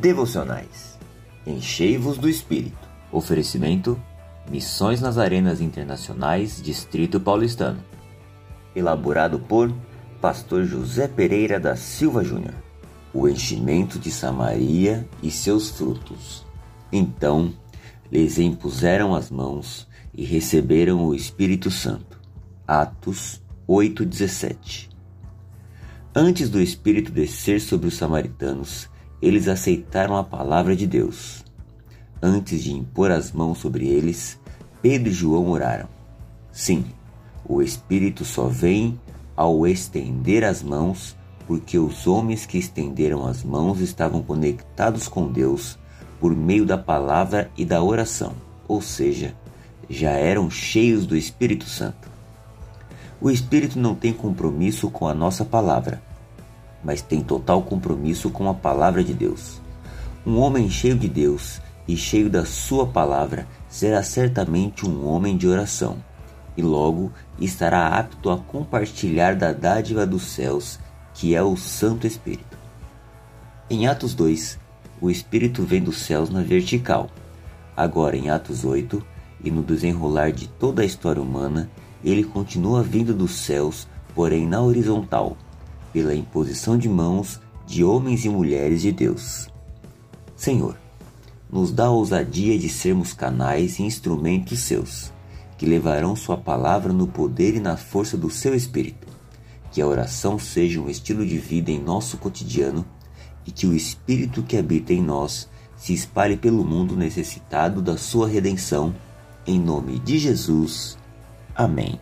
devocionais. Enchei-vos do Espírito. Oferecimento: Missões nas Arenas Internacionais, Distrito Paulistano. Elaborado por Pastor José Pereira da Silva Júnior. O enchimento de Samaria e seus frutos. Então lhes impuseram as mãos e receberam o Espírito Santo. Atos 8:17. Antes do Espírito descer sobre os samaritanos, eles aceitaram a palavra de Deus. Antes de impor as mãos sobre eles, Pedro e João oraram. Sim, o Espírito só vem ao estender as mãos, porque os homens que estenderam as mãos estavam conectados com Deus por meio da palavra e da oração, ou seja, já eram cheios do Espírito Santo. O Espírito não tem compromisso com a nossa palavra, mas tem total compromisso com a palavra de Deus. Um homem cheio de Deus e cheio da Sua palavra será certamente um homem de oração, e logo estará apto a compartilhar da dádiva dos céus, que é o Santo Espírito. Em Atos 2, o Espírito vem dos céus na vertical. Agora, em Atos 8, e no desenrolar de toda a história humana, ele continua vindo dos céus, porém na horizontal pela imposição de mãos de homens e mulheres de Deus. Senhor, nos dá a ousadia de sermos canais e instrumentos seus, que levarão Sua palavra no poder e na força do seu Espírito. Que a oração seja um estilo de vida em nosso cotidiano e que o Espírito que habita em nós se espalhe pelo mundo necessitado da Sua redenção. Em nome de Jesus. Amém.